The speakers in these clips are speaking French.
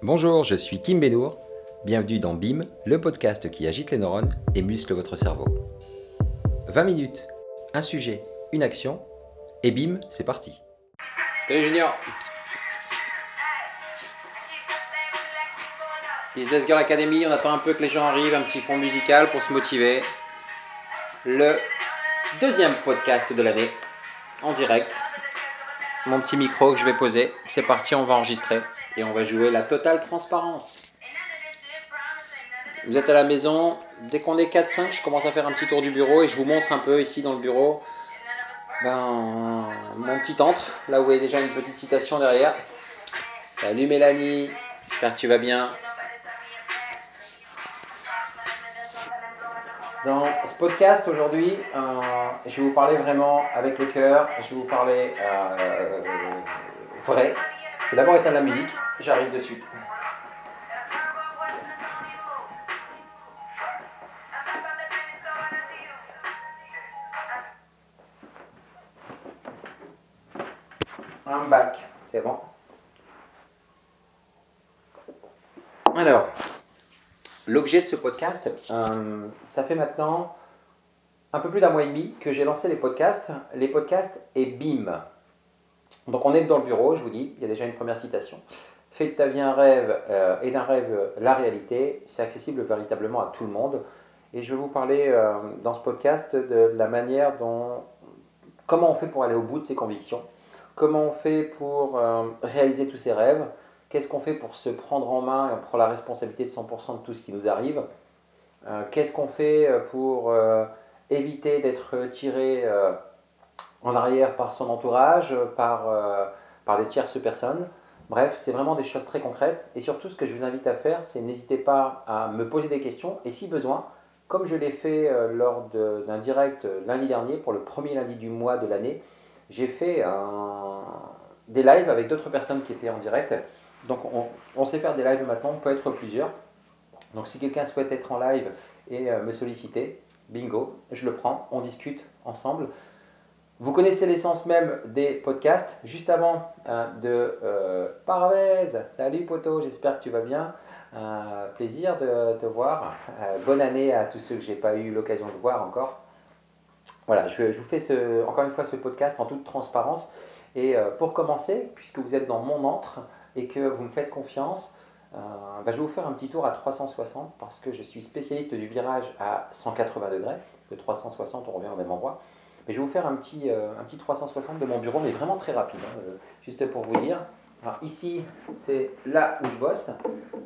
Bonjour, je suis Kim Benour. Bienvenue dans BIM, le podcast qui agite les neurones et muscle votre cerveau. 20 minutes, un sujet, une action, et BIM, c'est parti. Salut Junior Business Girl Academy, on attend un peu que les gens arrivent, un petit fond musical pour se motiver. Le deuxième podcast de l'année, en direct. Mon petit micro que je vais poser, c'est parti, on va enregistrer et on va jouer la totale transparence. Vous êtes à la maison, dès qu'on est 4-5, je commence à faire un petit tour du bureau et je vous montre un peu ici dans le bureau ben, mon petit antre, là où vous voyez déjà une petite citation derrière. Salut Mélanie, j'espère que tu vas bien. Dans ce podcast aujourd'hui, euh, je vais vous parler vraiment avec le cœur, je vais vous parler euh, vrai. Je vais d'abord éteindre la musique. J'arrive de suite. Un bac, c'est bon. Alors, l'objet de ce podcast, euh, ça fait maintenant un peu plus d'un mois et demi que j'ai lancé les podcasts. Les podcasts et BIM. Donc on est dans le bureau, je vous dis, il y a déjà une première citation. Fais de ta vie un rêve euh, et d'un rêve la réalité, c'est accessible véritablement à tout le monde. Et je vais vous parler euh, dans ce podcast de la manière dont, comment on fait pour aller au bout de ses convictions, comment on fait pour euh, réaliser tous ses rêves, qu'est-ce qu'on fait pour se prendre en main et prendre la responsabilité de 100% de tout ce qui nous arrive, qu'est-ce qu'on fait pour éviter d'être tiré en arrière par son entourage, par, par des tierces personnes. Bref, c'est vraiment des choses très concrètes. Et surtout, ce que je vous invite à faire, c'est n'hésitez pas à me poser des questions. Et si besoin, comme je l'ai fait euh, lors d'un direct euh, lundi dernier, pour le premier lundi du mois de l'année, j'ai fait des lives avec d'autres personnes qui étaient en direct. Donc on, sait faire des lives maintenant, on peut être plusieurs. Donc si quelqu'un souhaite être en live et euh, me solliciter, bingo, je le prends, on discute ensemble. Vous connaissez l'essence même des podcasts. Juste avant hein, de euh, salut poto, j'espère que tu vas bien. Plaisir de te voir. Euh, bonne année à tous ceux que j'ai pas eu l'occasion de voir encore. Voilà, je, vous fais encore une fois ce podcast en toute transparence. Et euh, pour commencer, puisque vous êtes dans mon antre et que vous me faites confiance, bah, je vais vous faire un petit tour à 360 parce que je suis spécialiste du virage à 180 degrés. De 360, on revient au même endroit je vais vous faire un petit, euh, un petit 360 de mon bureau, mais vraiment très rapide, hein, euh, juste pour vous dire. Alors ici, c'est là où je bosse.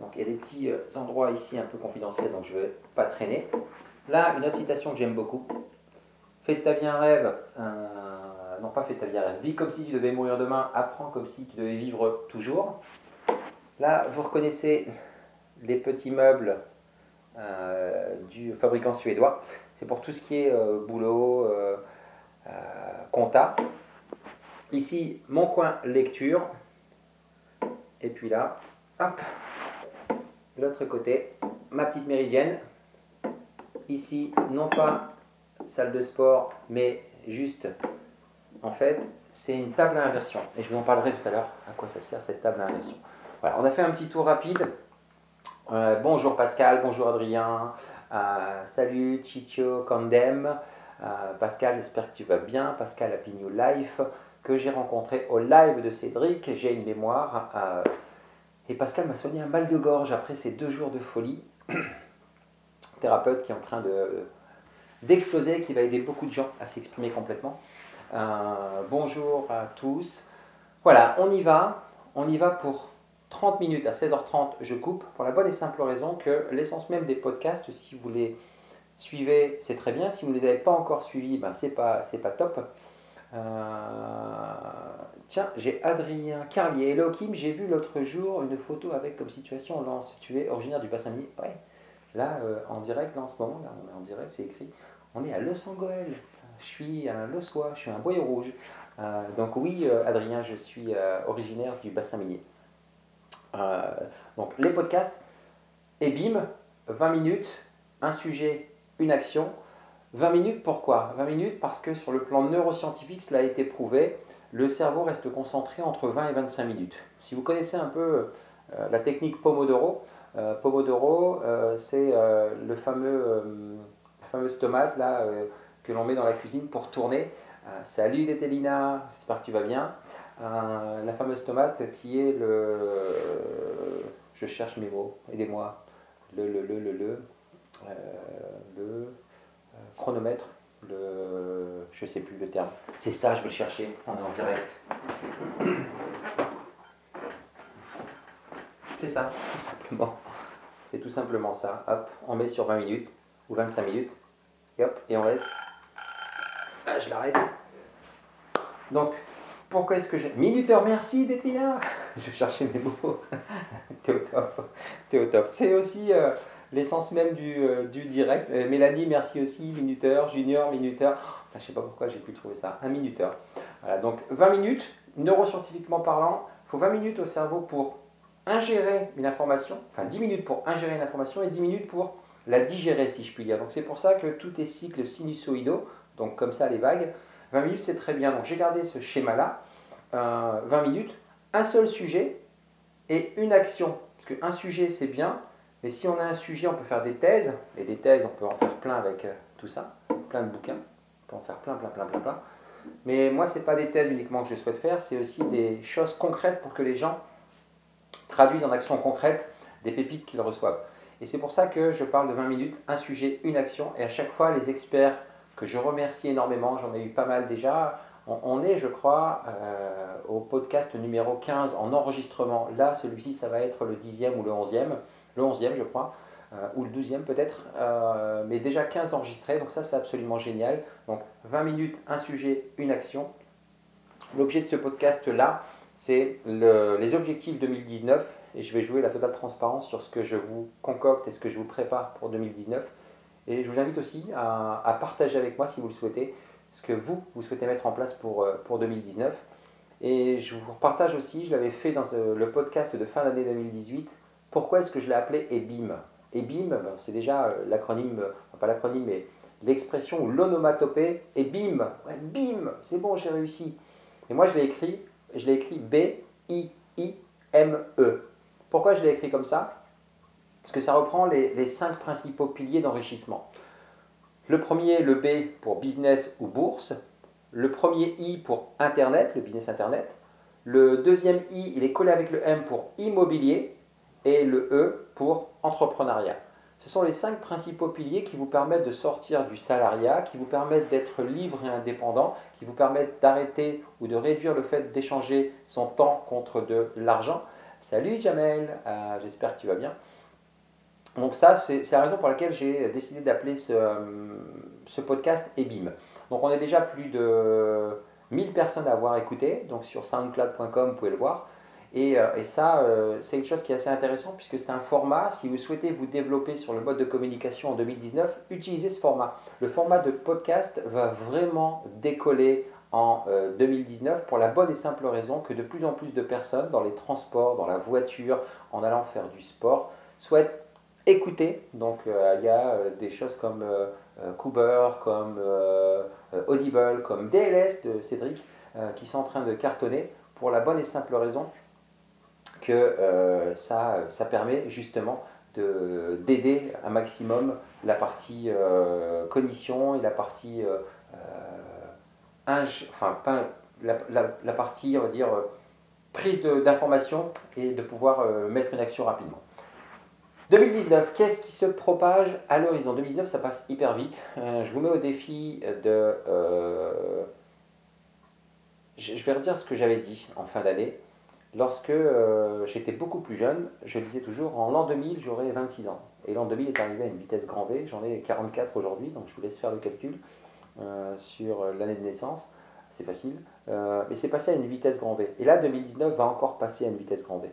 Donc il y a des petits euh, endroits ici un peu confidentiels, donc je ne vais pas traîner. Là, une autre citation que j'aime beaucoup. Fais de ta vie un rêve. non, pas fais de ta vie un rêve. Vis comme si tu devais mourir demain. Apprends comme si tu devais vivre toujours. Là, vous reconnaissez les petits meubles du fabricant suédois. C'est pour tout ce qui est boulot, compta. Ici, mon coin lecture. Et puis là, hop, de l'autre côté, ma petite méridienne. Ici, non pas salle de sport, mais juste, en fait, c'est une table à inversion. Et je vous en parlerai tout à l'heure à quoi ça sert cette table à inversion. Voilà, on a fait un petit tour rapide. Euh, bonjour Pascal, bonjour Adrien, euh, salut Chicho Condem. Euh, Pascal, j'espère que tu vas bien. Pascal Happy Life, que j'ai rencontré au live de Cédric. J'ai une mémoire. Euh, et Pascal m'a soigné un mal de gorge après ces deux jours de folie. Thérapeute qui est en train de d'exploser, qui va aider beaucoup de gens à s'exprimer complètement. Euh, bonjour à tous. Voilà, on y va. On y va pour 30 minutes à 16h30. Je coupe pour la bonne et simple raison que l'essence même des podcasts, si vous voulez suivez, c'est très bien. Si vous ne les avez pas encore suivis, ben c'est pas, pas top. Euh, tiens, j'ai Adrien Carlier. Hello Kim, j'ai vu l'autre jour une photo avec comme situation Lance. Tu es originaire du bassin minier? Ouais. Là, euh, en direct, là en ce moment, là, on est en direct, c'est écrit. On est à Los Angeles. Je suis un Lossois, je suis un boyau rouge. Euh, donc oui, Adrien, je suis originaire du bassin minier. donc les podcasts, et bim, 20 minutes, un sujet une action. 20 minutes, pourquoi? 20 minutes parce que sur le plan neuroscientifique, cela a été prouvé, le cerveau reste concentré entre 20 et 25 minutes. Si vous connaissez un peu la technique Pomodoro. Pomodoro, c'est le fameux, la fameuse tomate là, que l'on met dans la cuisine pour tourner. salut Dételina, j'espère que tu vas bien. la fameuse tomate qui est le. Je cherche mes mots, aidez-moi. Le, le, le, le, le, le chronomètre le, je sais plus le terme. C'est ça, je vais le chercher. On est en direct. C'est ça, tout simplement. C'est tout simplement ça. Hop, on met sur 20 minutes ou 25 minutes. Et hop, et on laisse. Ah, je l'arrête. Donc, pourquoi est-ce que j'ai. Minuteur, merci Détina Je vais chercher mes mots. T'es au top. T'es au top. C'est aussi. Euh, l'essence même du, euh, direct. Euh, Mélanie, merci aussi, minuteur, junior, minuteur. je ne sais pas pourquoi j'ai pu trouver ça, un minuteur. Voilà, donc 20 minutes, neuroscientifiquement parlant, il faut 20 minutes au cerveau pour ingérer une information, enfin 10 minutes pour ingérer une information et 10 minutes pour la digérer, si je puis dire. Donc c'est pour ça que tout est cycle sinusoïdaux, donc comme ça les vagues. 20 minutes, c'est très bien. Donc j'ai gardé ce schéma-là. 20 euh, minutes, un seul sujet et une action. Parce qu'un sujet, c'est bien, mais si on a un sujet, on peut faire des thèses, et des thèses, on peut en faire plein avec euh, tout ça, plein de bouquins, on peut en faire plein, plein, plein, plein, plein. Mais moi, ce n'est pas des thèses uniquement que je souhaite faire, c'est aussi des choses concrètes pour que les gens traduisent en actions concrètes des pépites qu'ils reçoivent. Et c'est pour ça que je parle de 20 minutes, un sujet, une action, et à chaque fois, les experts que je remercie énormément, j'en ai eu pas mal déjà, on, est, je crois, euh, au podcast numéro 15 en enregistrement. Là, celui-ci, ça va être le 10e ou le 11e le 11e je crois, euh, ou le 12e peut-être, euh, mais déjà 15 enregistrés, donc ça c'est absolument génial. Donc 20 minutes, un sujet, une action. L'objet de ce podcast-là, c'est les objectifs 2019, et je vais jouer la totale transparence sur ce que je vous concocte et ce que je vous prépare pour 2019. Et je vous invite aussi à, partager avec moi, si vous le souhaitez, ce que vous, vous souhaitez mettre en place pour, euh, pour 2019. Et je vous partage aussi, je l'avais fait dans le podcast de fin d'année 2018, pourquoi est-ce que je l'ai appelé EBIM? EBIM, ben, c'est déjà euh, l'acronyme, euh, pas l'acronyme, mais l'expression ou l'onomatopée. EBIM, ouais, BIM, c'est bon, j'ai réussi. Et moi, je l'ai écrit, je l'ai écrit B-I-I-M-E. Pourquoi je l'ai écrit comme ça? Parce que ça reprend les, les cinq principaux piliers d'enrichissement. Le premier, le B pour business ou bourse. Le premier I pour Internet, le business Internet. Le deuxième I, il est collé avec le M pour immobilier et le E pour entrepreneuriat. Ce sont les cinq principaux piliers qui vous permettent de sortir du salariat, qui vous permettent d'être libre et indépendant, qui vous permettent d'arrêter ou de réduire le fait d'échanger son temps contre de l'argent. Salut Jamel, euh, j'espère que tu vas bien. Donc ça, c'est la raison pour laquelle j'ai décidé d'appeler ce, ce, podcast EBIM. Donc on est déjà plus de 1000 personnes à avoir écouté, donc sur soundcloud.com, vous pouvez le voir. Euh, et, ça, euh, c'est quelque chose qui est assez intéressant puisque c'est un format, si vous souhaitez vous développer sur le mode de communication en 2019, utilisez ce format. Le format de podcast va vraiment décoller en 2019 euh, pour la bonne et simple raison que de plus en plus de personnes dans les transports, dans la voiture, en allant faire du sport, souhaitent écouter. Donc il y a des choses comme Cooper, comme Audible, comme DLS de Cédric qui sont en train de cartonner pour la bonne et simple raison que euh, ça, ça permet justement d'aider un maximum la partie euh, cognition et la partie euh, enfin la, la, partie on va dire prise d'information et de pouvoir mettre une action rapidement. 2019, qu'est-ce qui se propage à l'horizon? 2019, ça passe hyper vite. je vous mets au défi de... je vais redire ce que j'avais dit en fin d'année. Lorsque euh, j'étais beaucoup plus jeune, je disais toujours en l'an 2000, j'aurai 26 ans. Et l'an 2000 est arrivé à une vitesse grand V, j'en ai 44 aujourd'hui, donc je vous laisse faire le calcul euh, sur l'année de naissance, c'est facile. Euh, mais c'est passé à une vitesse grand V. Et là, 2019 va encore passer à une vitesse grand V.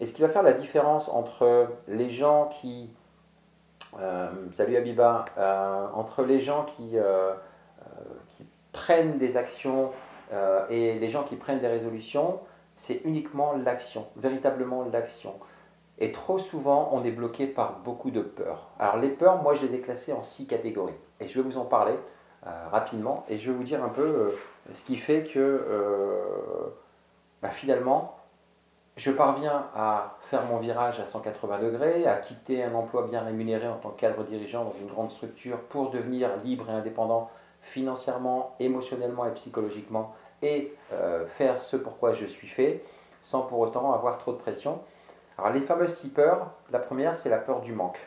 Et ce qui va faire la différence entre les gens qui... salut Abiba, entre les gens qui, qui prennent des actions et les gens qui prennent des résolutions, c'est uniquement l'action, véritablement l'action. Et trop souvent, on est bloqué par beaucoup de peurs. Alors les peurs, moi, je les ai classées en six catégories. Et je vais vous en parler euh, rapidement. Et je vais vous dire un peu euh, ce qui fait que euh, bah, finalement, je parviens à faire mon virage à 180 degrés, à quitter un emploi bien rémunéré en tant que cadre dirigeant dans une grande structure pour devenir libre et indépendant financièrement, émotionnellement et psychologiquement et euh, faire ce pourquoi je suis fait sans pour autant avoir trop de pression. Alors les fameuses six peurs, la première c'est la peur du manque.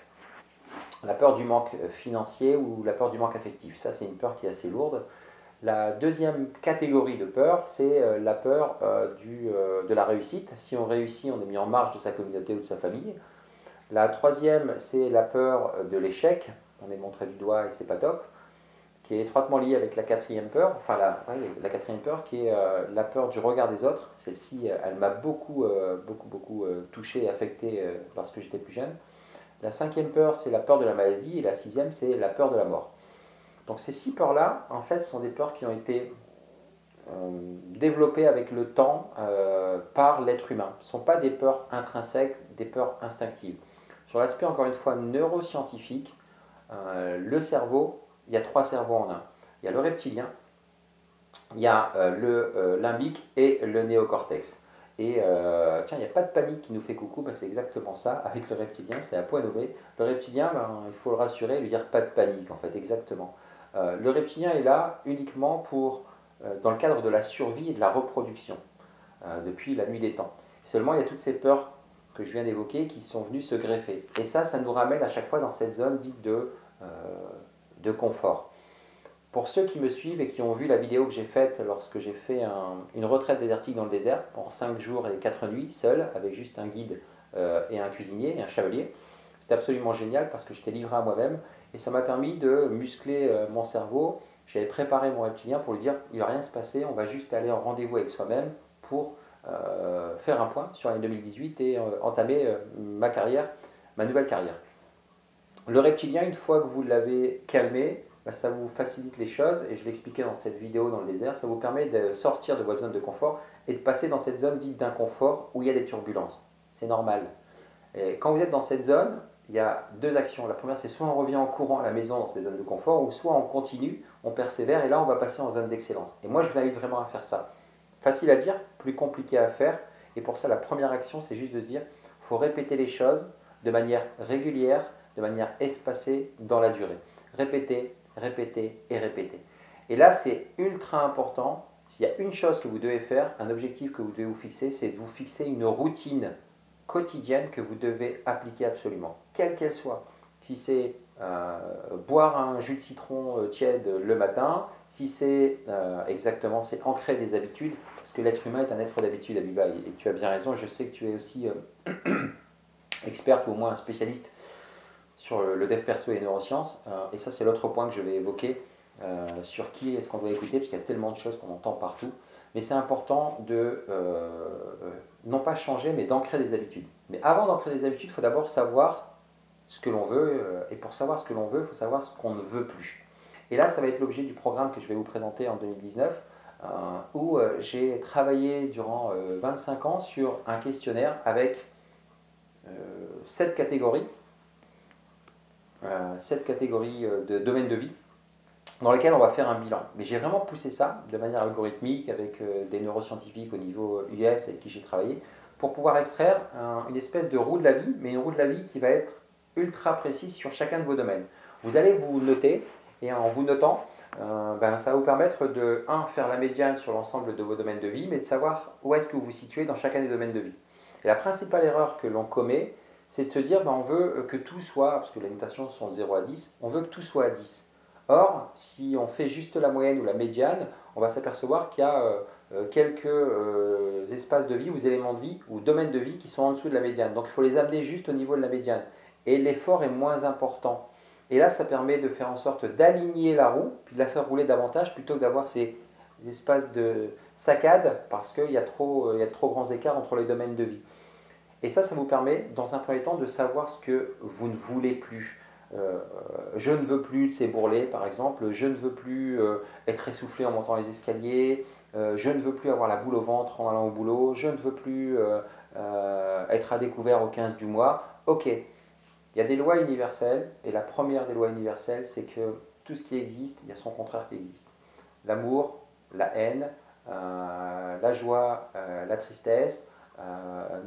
La peur du manque euh, financier ou la peur du manque affectif. Ça c'est une peur qui est assez lourde. La deuxième catégorie de peur, c'est euh, la peur du, de la réussite. Si on réussit, on est mis en marge de sa communauté ou de sa famille. La troisième, c'est la peur de l'échec. On est montré du doigt et c'est pas top qui est étroitement liée avec la quatrième peur, enfin la, la quatrième peur qui est euh, la peur du regard des autres. Celle-ci, euh, elle m'a beaucoup, euh, beaucoup, beaucoup touché et affecté lorsque j'étais plus jeune. La cinquième peur, c'est la peur de la maladie, et la sixième, c'est la peur de la mort. Donc ces six peurs-là, en fait, sont des peurs qui ont été développées avec le temps par l'être humain. Ce ne sont pas des peurs intrinsèques, des peurs instinctives. Sur l'aspect, encore une fois, neuroscientifique, le cerveau il y a trois cerveaux en un. Il y a le reptilien, il y a euh, le euh, limbique et le néocortex. Et euh, tiens, il n'y a pas de panique qui nous fait coucou, ben, c'est exactement ça. Avec le reptilien, c'est à point nommé. Le reptilien, ben, il faut le rassurer, lui dire pas de panique, en fait, exactement. le reptilien est là uniquement pour, dans le cadre de la survie et de la reproduction, depuis la nuit des temps. Seulement, il y a toutes ces peurs que je viens d'évoquer qui sont venues se greffer. Et ça, ça nous ramène à chaque fois dans cette zone dite de de confort. Pour ceux qui me suivent et qui ont vu la vidéo que j'ai faite lorsque j'ai fait une retraite désertique dans le désert, pour 5 jours et 4 nuits, seul, avec juste un guide euh, et un cuisinier et un chevalier, c'était absolument génial parce que j'étais livré à moi-même et ça m'a permis de muscler euh, mon cerveau. J'avais préparé mon reptilien pour lui dire il ne va rien se passer, on va juste aller en rendez-vous avec soi-même pour euh, faire un point sur l'année 2018 et entamer ma ma nouvelle carrière. Le reptilien, une fois que vous l'avez calmé, bah, ça vous facilite les choses, et je l'expliquais dans cette vidéo dans le désert, ça vous permet de sortir de votre zone de confort et de passer dans cette zone dite d'inconfort où il y a des turbulences. C'est normal. Et quand vous êtes dans cette zone, il y a deux actions. La première, c'est soit on revient en courant à la maison dans cette zone de confort, ou soit on continue, on persévère, et là, on va passer en zone d'excellence. Et moi, je vous invite vraiment à faire ça. Facile à dire, plus compliqué à faire. Et pour ça, la première action, c'est juste de se dire, il faut répéter les choses de manière régulière, de manière espacée dans la durée. Répétez, répétez et répétez. Et là, c'est ultra important. S'il y a une chose que vous devez faire, un objectif que vous devez vous fixer, c'est de vous fixer une routine quotidienne que vous devez appliquer absolument, quelle qu'elle soit. Si c'est euh, boire un jus de citron euh, tiède le matin, si c'est euh, exactement, c'est ancrer des habitudes, parce que l'être humain est un être d'habitude, Abiba, et, et tu as bien raison, je sais que tu es aussi experte ou au moins un spécialiste sur le dev perso et neurosciences. Euh, et ça, c'est l'autre point que je vais évoquer euh, sur qui est-ce qu'on doit écouter, parce qu'il y a tellement de choses qu'on entend partout. Mais c'est important de, euh, non pas changer, mais d'ancrer des habitudes. Mais avant d'ancrer des habitudes, il faut d'abord savoir ce que l'on veut. et pour savoir ce que l'on veut, il faut savoir ce qu'on ne veut plus. Et là, ça va être l'objet du programme que je vais vous présenter en 2019, où j'ai travaillé durant 25 ans sur un questionnaire avec sept catégories cette catégorie euh, de domaines de vie dans lesquels on va faire un bilan. Mais j'ai vraiment poussé ça de manière algorithmique avec euh, des neuroscientifiques au niveau US avec qui j'ai travaillé pour pouvoir extraire une espèce de roue de la vie, mais une roue de la vie qui va être ultra précise sur chacun de vos domaines. Vous allez vous noter et en vous notant, euh, ben, ça va vous permettre de, un, faire la médiane sur l'ensemble de vos domaines de vie, mais de savoir où est-ce que vous vous situez dans chacun des domaines de vie. Et la principale erreur que l'on commet, c'est de se dire ben, on veut que tout soit, parce que les notations sont de 0 à 10, on veut que tout soit à 10. Or, si on fait juste la moyenne ou la médiane, on va s'apercevoir qu'il y a euh, euh, quelques euh, espaces de vie ou éléments de vie ou domaines de vie qui sont en dessous de la médiane. Donc il faut les amener juste au niveau de la médiane. Et l'effort est moins important. Et là, ça permet de faire en sorte d'aligner la roue, puis de la faire rouler davantage, plutôt que d'avoir ces espaces de saccade, parce qu'il y, a trop, y a trop grands écarts entre les domaines de vie. Et ça, ça vous permet, dans un premier temps, de savoir ce que vous ne voulez plus. Euh, je ne veux plus de ces bourrelets, par exemple. Je ne veux plus euh, être essoufflé en montant les escaliers. Euh, je ne veux plus avoir la boule au ventre en allant au boulot. Je ne veux plus être à découvert au 15 du mois. Ok, il y a des lois universelles. Et la première des lois universelles, c'est que tout ce qui existe, il y a son contraire qui existe. L'amour, la haine, la joie, la tristesse,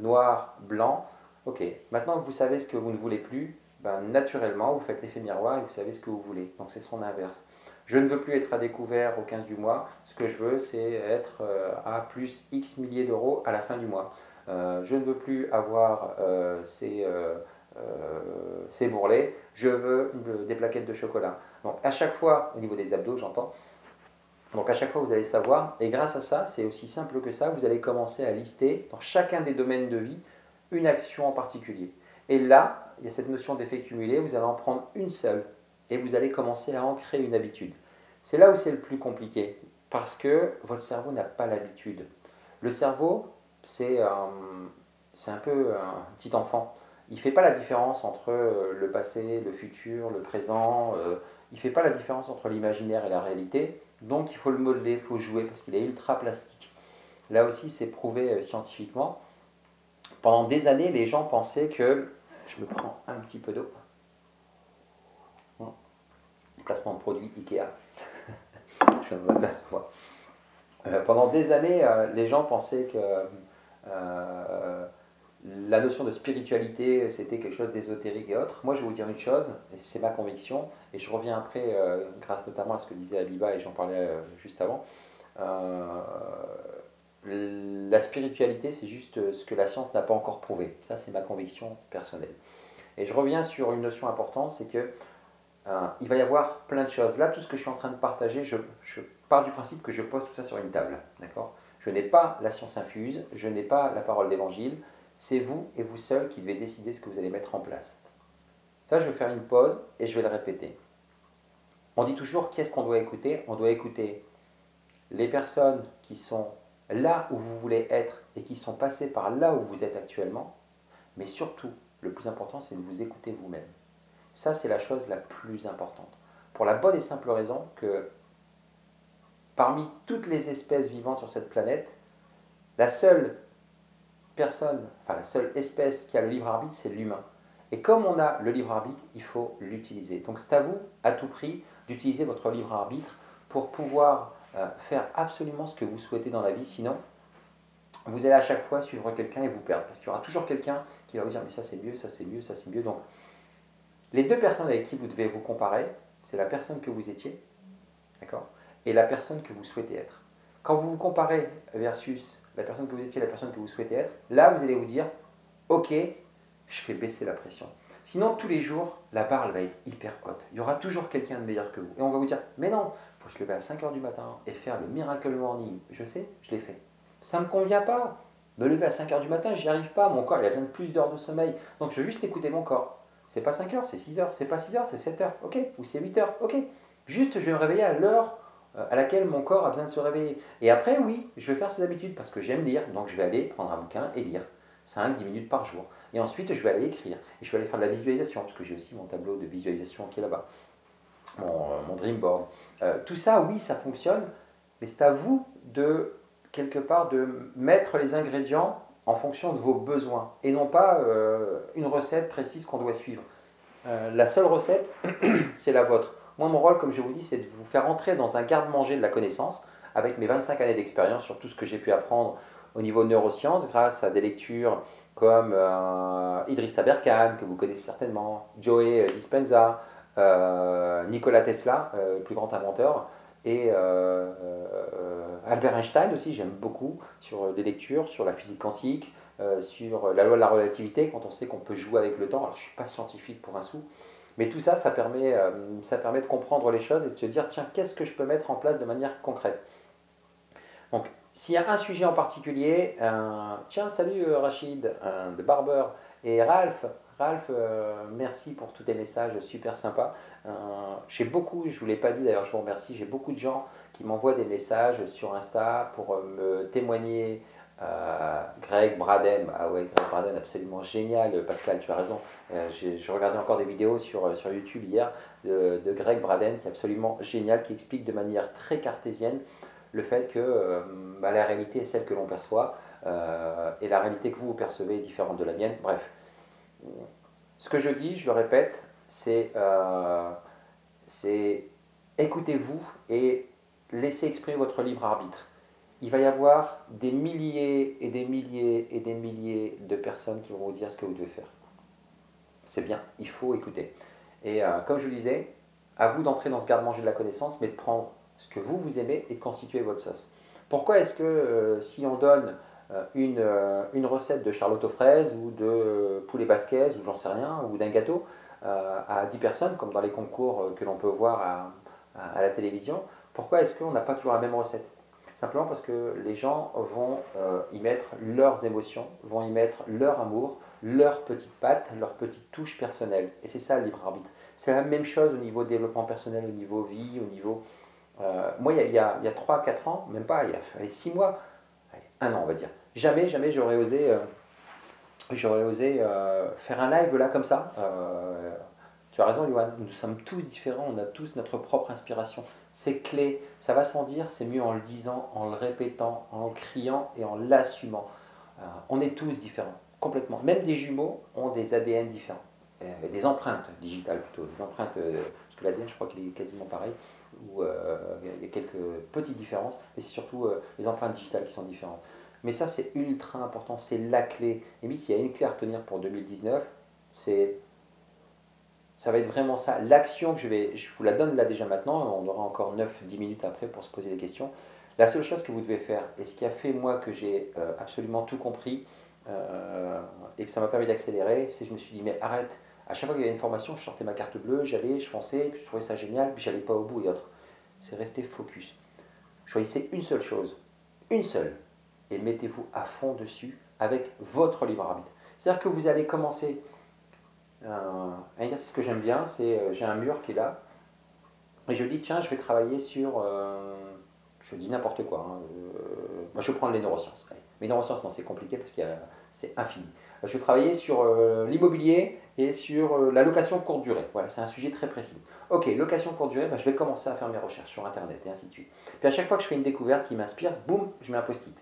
noir, blanc. Ok, maintenant que vous savez ce que vous ne voulez plus, ben, naturellement, vous faites l'effet miroir et vous savez ce que vous voulez. Donc c'est son inverse. Je ne veux plus être à découvert au 15 du mois. Ce que je veux, c'est être euh, à plus X milliers d'euros à la fin du mois. Euh, je ne veux plus avoir euh, ces, ces, bourrelets. Je veux des plaquettes de chocolat. Donc à chaque fois, au niveau des abdos, j'entends. Donc à chaque fois, vous allez savoir. Et grâce à ça, c'est aussi simple que ça. Vous allez commencer à lister dans chacun des domaines de vie une action en particulier. Et là, il y a cette notion d'effet cumulé, vous allez en prendre une seule et vous allez commencer à en créer une habitude. C'est là où c'est le plus compliqué, parce que votre cerveau n'a pas l'habitude. Le cerveau, c'est euh, un peu un petit enfant. Il ne fait pas la différence entre euh, le passé, le futur, le présent. Euh, il ne fait pas la différence entre l'imaginaire et la réalité. Donc il faut le modeler, il faut jouer, parce qu'il est ultra plastique. Là aussi, c'est prouvé scientifiquement. Pendant des années, les gens pensaient que. Je me prends un petit peu d'eau. Placement de produit Ikea. je viens de m'apercevoir. Euh, pendant des années, euh, les gens pensaient que euh, la notion de spiritualité, c'était quelque chose d'ésotérique et autre. Moi, je vais vous dire une chose, et c'est ma conviction, et je reviens après, grâce notamment à ce que disait Abiba, et j'en parlais juste avant. La spiritualité, c'est juste euh, ce que la science n'a pas encore prouvé. Ça, c'est ma conviction personnelle. Et je reviens sur une notion importante, c'est que euh, il va y avoir plein de choses. Là, tout ce que je suis en train de partager, je, pars du principe que je pose tout ça sur une table. D'accord? Je n'ai pas la science infuse, je n'ai pas la parole d'évangile. C'est vous et vous seul qui devez décider ce que vous allez mettre en place. Ça, je vais faire une pause et je vais le répéter. On dit toujours qu'est-ce qu'on doit écouter? On doit écouter les personnes qui sont là où vous voulez être et qui sont passés par là où vous êtes actuellement, mais surtout, le plus important, c'est de vous écouter vous-même. Ça, c'est la chose la plus importante. Pour la bonne et simple raison que parmi toutes les espèces vivantes sur cette planète, la seule personne, enfin la seule espèce qui a le libre arbitre, c'est l'humain. Et comme on a le libre arbitre, il faut l'utiliser. Donc c'est à vous, à tout prix, d'utiliser votre libre arbitre pour pouvoir euh, faire absolument ce que vous souhaitez dans la vie, sinon vous allez à chaque fois suivre quelqu'un et vous perdre. Parce qu'il y aura toujours quelqu'un qui va vous dire mais ça c'est mieux, ça c'est mieux, ça c'est mieux. Donc les deux personnes avec qui vous devez vous comparer, c'est la personne que vous étiez, d'accord, et la personne que vous souhaitez être. Quand vous vous comparez versus la personne que vous étiez la personne que vous souhaitez être, là vous allez vous dire ok, je fais baisser la pression. Sinon, tous les jours, la barre va être hyper haute. Il y aura toujours quelqu'un de meilleur que vous. Et on va vous dire, mais non, il faut se lever à 5h du matin et faire le miracle morning. Je sais, je l'ai fait. Ça ne me convient pas. Me lever à 5h du matin, j'y arrive pas. Mon corps, il a besoin de plus d'heures de sommeil. Donc, je veux juste écouter mon corps. C'est pas 5h, c'est 6h. C'est pas 6h, c'est 7h. Ok. Ou c'est 8h. Ok. Juste, je vais me réveiller à l'heure à laquelle mon corps a besoin de se réveiller. Et après, oui, je vais faire ses habitudes parce que j'aime lire. Donc, je vais aller prendre un bouquin et lire. 5-10 minutes par jour. Et ensuite, je vais aller écrire. Et je vais aller faire de la visualisation, parce que j'ai aussi mon tableau de visualisation qui est là-bas, mon, euh, mon dream board. Euh, tout ça, oui, ça fonctionne, mais c'est à vous de, quelque part, de mettre les ingrédients en fonction de vos besoins, et non pas euh, une recette précise qu'on doit suivre. la seule recette, c'est la vôtre. Moi, mon rôle, comme je vous dis, c'est de vous faire entrer dans un garde-manger de la connaissance, avec mes 25 années d'expérience sur tout ce que j'ai pu apprendre au niveau neurosciences grâce à des lectures comme euh, Idriss Aberkan, que vous connaissez certainement, Joey Dispenza, euh, Nikola Tesla, euh, le plus grand inventeur, et Albert Einstein aussi, j'aime beaucoup, sur des lectures sur la physique quantique, sur la loi de la relativité, quand on sait qu'on peut jouer avec le temps. Alors, je ne suis pas scientifique pour un sou, mais tout ça, ça permet, ça permet de comprendre les choses et de se dire, tiens, qu'est-ce que je peux mettre en place de manière concrète? Donc, s'il y a un sujet en particulier, euh, tiens, salut euh, Rachid, euh, de Barber, et Ralph, Ralph, merci pour tous tes messages super sympas. j'ai beaucoup, je ne vous l'ai pas dit d'ailleurs, je vous remercie, j'ai beaucoup de gens qui m'envoient des messages sur Insta pour me témoigner. Greg Braden, ah ouais, Greg Braden, absolument génial, Pascal, tu as raison. je regardais encore des vidéos sur, sur YouTube hier de, Greg Braden qui est absolument génial, qui explique de manière très cartésienne le fait que euh, bah, la réalité est celle que l'on perçoit euh, et la réalité que vous, percevez est différente de la mienne. Bref, ce que je dis, je le répète, c'est euh, écoutez-vous et laissez exprimer votre libre arbitre. Il va y avoir des milliers et des milliers et des milliers de personnes qui vont vous dire ce que vous devez faire. C'est bien, il faut écouter. Et euh, comme je vous disais, à vous d'entrer dans ce garde-manger de la connaissance, mais de prendre ce que vous, vous aimez et de constituer votre sauce. Pourquoi est-ce que euh, si on donne euh, une, recette de charlotte aux fraises ou de poulet basquez ou j'en sais rien, ou d'un gâteau à 10 personnes, comme dans les concours que l'on peut voir à, à la télévision, pourquoi est-ce qu'on n'a pas toujours la même recette? Simplement parce que les gens vont euh, y mettre leurs émotions, vont y mettre leur amour, leur petite patte, leur petite touche personnelle. Et c'est ça le libre arbitre. C'est la même chose au niveau développement personnel, au niveau vie, au niveau... Euh, moi, il y a, y a, 3-4 ans, même pas, il y a 6 mois, un an on va dire, jamais, jamais j'aurais osé, euh, j'aurais osé faire un live là comme ça tu as raison, Yoann, nous sommes tous différents, on a tous notre propre inspiration. C'est clé, ça va sans dire, c'est mieux en le disant, en le répétant, en le criant et en l'assumant. Euh, on est tous différents, complètement. Même des jumeaux ont des ADN différents, euh, des empreintes digitales plutôt, des empreintes, euh, parce que l'ADN je crois qu'il est quasiment pareil, où il y a quelques petites différences, mais c'est surtout les empreintes digitales qui sont différentes. Mais ça c'est ultra important, c'est la clé. Et s'il y a une clé à retenir pour 2019, c'est ça va être vraiment ça. L'action que je vais, je vous la donne là déjà maintenant, on aura encore 9-10 minutes après pour se poser des questions. La seule chose que vous devez faire, et ce qui a fait moi que j'ai euh, absolument tout compris euh, et que ça m'a permis d'accélérer, c'est que je me suis dit, mais arrête, à chaque fois qu'il y avait une formation, je sortais ma carte bleue, j'allais, je fonçais, je trouvais ça génial, puis j'allais pas au bout et autres. C'est rester focus. Choisissez une seule chose, une seule, et mettez-vous à fond dessus avec votre libre arbitre. C'est-à-dire que vous allez commencer un exercice que j'aime bien, c'est euh, j'ai un mur qui est là, et je dis tiens, je vais travailler sur, euh, je dis n'importe quoi, hein, euh, moi je vais prendre les neurosciences. Mais les neurosciences, c'est compliqué parce que c'est infini. Je vais travailler sur l'immobilier et sur la location courte durée. Voilà, c'est un sujet très précis. Ok, location courte durée, ben, je vais commencer à faire mes recherches sur Internet et ainsi de suite. Puis à chaque fois que je fais une découverte qui m'inspire, boum, je mets un post-it.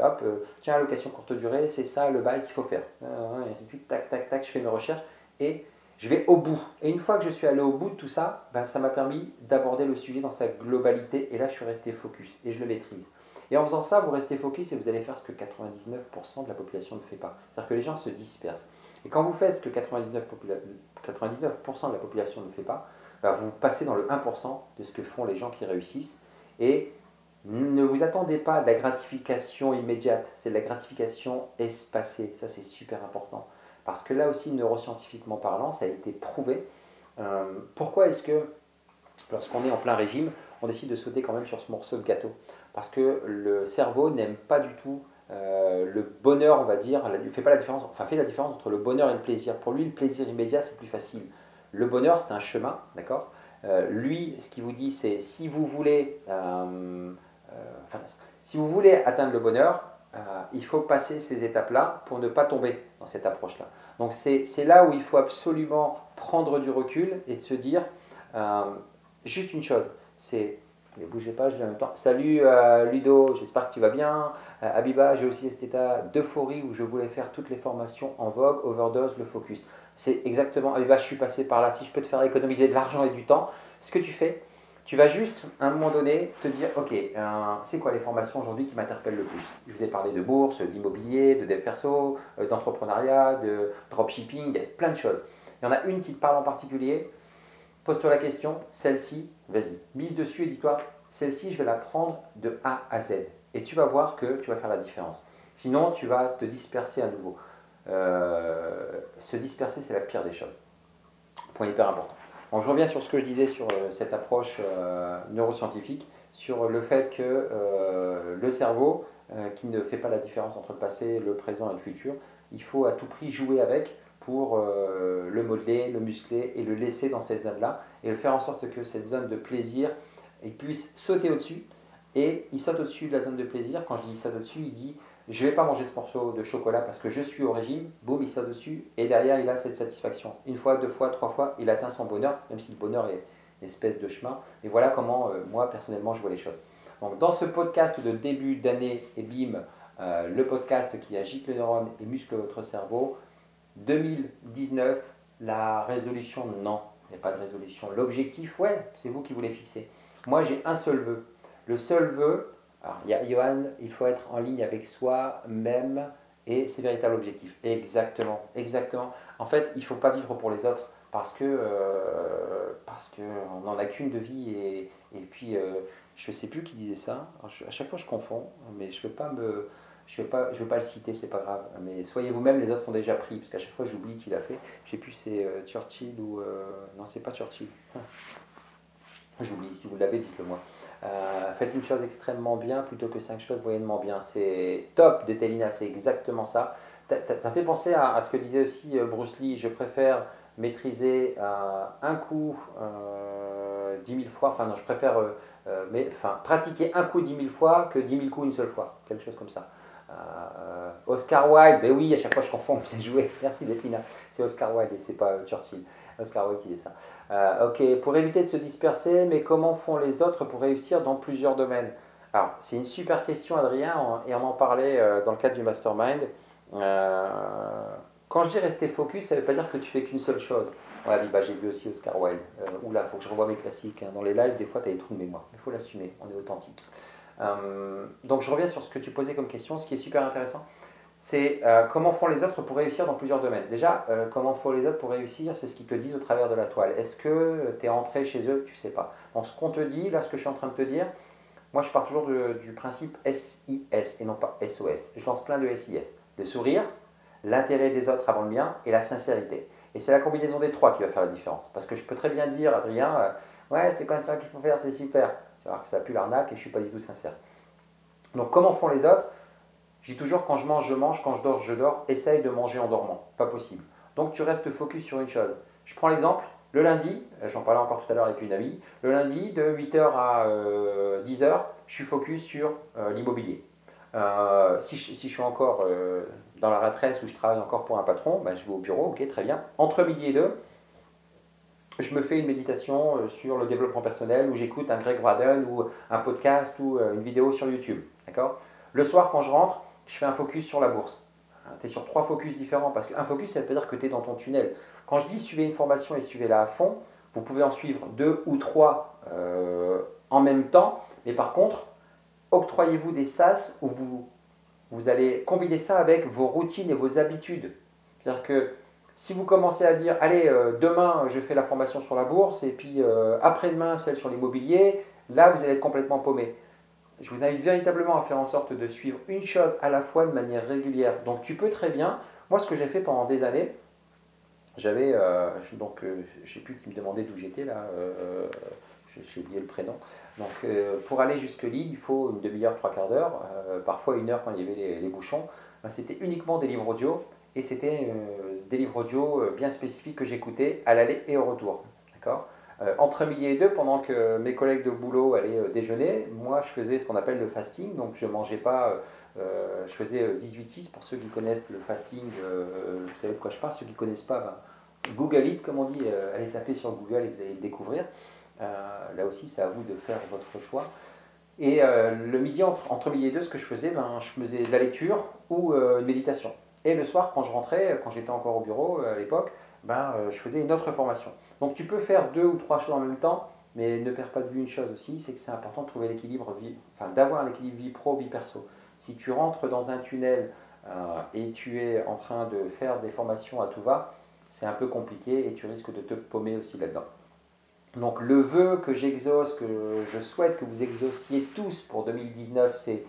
hop, tiens, location courte durée, c'est ça le bail qu'il faut faire. et ainsi de suite, tac, tac, tac, je fais mes recherches et je vais au bout. Et une fois que je suis allé au bout de tout ça, ben, ça m'a permis d'aborder le sujet dans sa globalité. Et là, je suis resté focus et je le maîtrise. Et en faisant ça, vous restez focus et vous allez faire ce que 99% de la population ne fait pas. C'est-à-dire que les gens se dispersent. Et quand vous faites ce que 99%, 99 de la population ne fait pas, ben, vous passez dans le 1% de ce que font les gens qui réussissent. Et ne vous attendez pas à de la gratification immédiate, c'est de la gratification espacée. Ça, c'est super important. Parce que là aussi, neuroscientifiquement parlant, ça a été prouvé. Euh, pourquoi est-ce que, lorsqu'on est en plein régime, on décide de sauter quand même sur ce morceau de gâteau? Parce que le cerveau n'aime pas du tout euh, le bonheur, on va dire, ne fait pas la différence, enfin fait la différence entre le bonheur et le plaisir. Pour lui, le plaisir immédiat, c'est plus facile. Le bonheur, c'est un chemin, d'accord? Euh, Lui, ce qu'il vous dit, c'est si vous voulez, si vous voulez atteindre le bonheur, euh, il faut passer ces étapes-là pour ne pas tomber dans cette approche-là. Donc c'est là où il faut absolument prendre du recul et se dire euh, juste une chose, c'est ne bougez pas, je dis en même temps. Salut euh, Ludo, j'espère que tu vas bien. Abiba, j'ai aussi cet état d'euphorie où je voulais faire toutes les formations en vogue, overdose, le focus. C'est exactement, Abiba, je suis passé par là. Si je peux te faire économiser de l'argent et du temps, ce que tu fais, tu vas juste, à un moment donné, te dire, OK, euh, c'est quoi les formations aujourd'hui qui m'interpellent le plus? Je vous ai parlé de bourse, d'immobilier, de dev perso, euh, d'entrepreneuriat, de dropshipping, il y a plein de choses. Il y en a une qui te parle en particulier, pose-toi la question, celle-ci, vas-y, mise dessus et dis-toi, celle-ci, je vais la prendre de A à Z. Et tu vas voir que tu vas faire la différence. Sinon, tu vas te disperser à nouveau. Euh, se disperser, c'est la pire des choses. Point hyper important je reviens sur ce que je disais sur euh, cette approche euh, neuroscientifique, sur le fait que euh, le cerveau, qui ne fait pas la différence entre le passé, le présent et le futur, il faut à tout prix jouer avec pour le modeler, le muscler et le laisser dans cette zone-là et faire en sorte que cette zone de plaisir puisse sauter au-dessus. Et il saute au-dessus de la zone de plaisir. Quand je dis il saute au-dessus, il dit je ne vais pas manger ce morceau de chocolat parce que je suis au régime, boum, il sort dessus, et derrière, il a cette satisfaction. Une fois, deux fois, trois fois, il atteint son bonheur, même si le bonheur est une espèce de chemin. Et voilà comment, euh, moi, personnellement, je vois les choses. Donc, dans ce podcast de début d'année, et bim, euh, le podcast qui agite le neurone et muscle votre cerveau, 2019, la résolution, non, il n'y a pas de résolution. L'objectif, ouais, c'est vous qui voulez fixer. Moi, j'ai un seul vœu. Le seul vœu, Alors, il y a Johan, il faut être en ligne avec soi-même et ses véritables objectifs. Exactement, exactement. En fait, il ne faut pas vivre pour les autres parce que euh, parce qu'on n'en a qu'une de vie et, et puis euh, je ne sais plus qui disait ça. à chaque fois, je confonds, mais je ne veux pas me je veux, pas, je pas le citer, c'est pas grave. Mais soyez vous-même, les autres sont déjà pris. Parce qu'à chaque fois, j'oublie qui l'a fait. Je sais plus, c'est euh, Churchill ou. Euh, non, c'est pas Churchill. Ah. J'oublie, si vous l'avez, dites-le moi. Euh, faites une chose extrêmement bien plutôt que cinq choses moyennement bien. C'est top d'Etelina, c'est exactement ça. Ça fait penser à, ce que disait aussi Bruce Lee. Je préfère maîtriser un coup dix mille fois. Enfin, non, je préfère pratiquer un coup dix mille fois que dix mille coups une seule fois. Quelque chose comme ça. Euh, Oscar Wilde, mais oui, à chaque fois je confonds, j'ai joué. Merci Delphina. C'est Oscar Wilde et c'est pas euh, Churchill. Oscar Wilde qui dit ça. Euh, ok, pour éviter de se disperser, mais comment font les autres pour réussir dans plusieurs domaines? Alors, c'est une super question, Adrien, et on en parlait dans le cadre du mastermind. quand je dis rester focus, ça ne veut pas dire que tu fais qu'une seule chose. Voilà, bah, j'ai vu aussi Oscar Wilde. oula, il faut que je revoie mes classiques. Hein. Dans les lives, des fois, tu as des trous de mémoire. Il faut l'assumer, on est authentique. Euh, donc je reviens sur ce que tu posais comme question, ce qui est super intéressant, c'est euh, comment font les autres pour réussir dans plusieurs domaines. Déjà, euh, comment font les autres pour réussir, c'est ce qu'ils te disent au travers de la toile. Est-ce que tu es entré chez eux Tu sais pas. Donc ce qu'on te dit, là ce que je suis en train de te dire, moi je pars toujours du principe SIS et non pas SOS. Je lance plein de SIS. Le sourire, l'intérêt des autres avant le mien et la sincérité. Et c'est la combinaison des trois qui va faire la différence. Parce que je peux très bien dire, Adrien, ouais, c'est comme ça qu'il faut faire, c'est super. Tu vas voir que ça pue l'arnaque et je ne suis pas du tout sincère. Donc comment font les autres Je dis toujours quand je mange, je mange, quand je dors, je dors. Essaye de manger en dormant. Pas possible. Donc tu restes focus sur une chose. Je prends l'exemple, le lundi, j'en parlais encore tout à l'heure avec une amie, le lundi de 8h à 10h, euh, je suis focus sur euh, l'immobilier. Euh, si, je, suis encore dans la retraite où je travaille encore pour un patron, ben, je vais au bureau, ok, très bien. Entre midi et deux, je me fais une méditation euh, sur le développement personnel ou j'écoute un Greg Braden ou un podcast ou euh, une vidéo sur YouTube. D'accord? Le soir, quand je rentre, je fais un focus sur la bourse. Hein, tu es sur trois focus différents parce qu'un focus, ça veut dire que tu es dans ton tunnel. Quand je dis suivez une formation et suivez-la à fond, vous pouvez en suivre deux ou trois euh, en même temps, mais par contre, octroyez-vous des sas où vous, vous allez combiner ça avec vos routines et vos habitudes. C'est-à-dire que si vous commencez à dire, allez, euh, demain je fais la formation sur la bourse et puis euh, après-demain celle sur l'immobilier, là vous allez être complètement paumé. Je vous invite véritablement à faire en sorte de suivre une chose à la fois de manière régulière. Donc tu peux très bien, moi ce que j'ai fait pendant des années, j'avais, euh, donc je ne sais plus qui me demandait d'où j'étais là, j'ai oublié le prénom. Donc pour aller jusque Lille, il faut une demi-heure, trois quarts d'heure, parfois une heure quand il y avait les, bouchons. Ben, c'était uniquement des livres audio et c'était euh, des livres audio euh, bien spécifiques que j'écoutais à l'aller et au retour. D'accord? euh, entre midi et deux, pendant que mes collègues de boulot allaient déjeuner, moi je faisais ce qu'on appelle le fasting, donc je mangeais pas, je faisais 18-6 pour ceux qui connaissent le fasting, vous savez de quoi je parle, ceux qui ne connaissent pas, ben, Google It comme on dit, allez taper sur Google et vous allez le découvrir. là aussi c'est à vous de faire votre choix. Et le midi, entre, entre, midi et deux, ce que je faisais, ben, je faisais de la lecture ou une méditation. Et le soir, quand je rentrais, quand j'étais encore au bureau euh, à l'époque, ben, euh, je faisais une autre formation. Donc tu peux faire deux ou trois choses en même temps, mais ne perds pas de vue une chose aussi, c'est que c'est important de trouver l'équilibre, enfin d'avoir l'équilibre vie pro, vie perso. Si tu rentres dans un tunnel euh, et tu es en train de faire des formations à tout va, c'est un peu compliqué et tu risques de te paumer aussi là-dedans. Donc le vœu que j'exauce, que je souhaite que vous exauciez tous pour 2019, c'est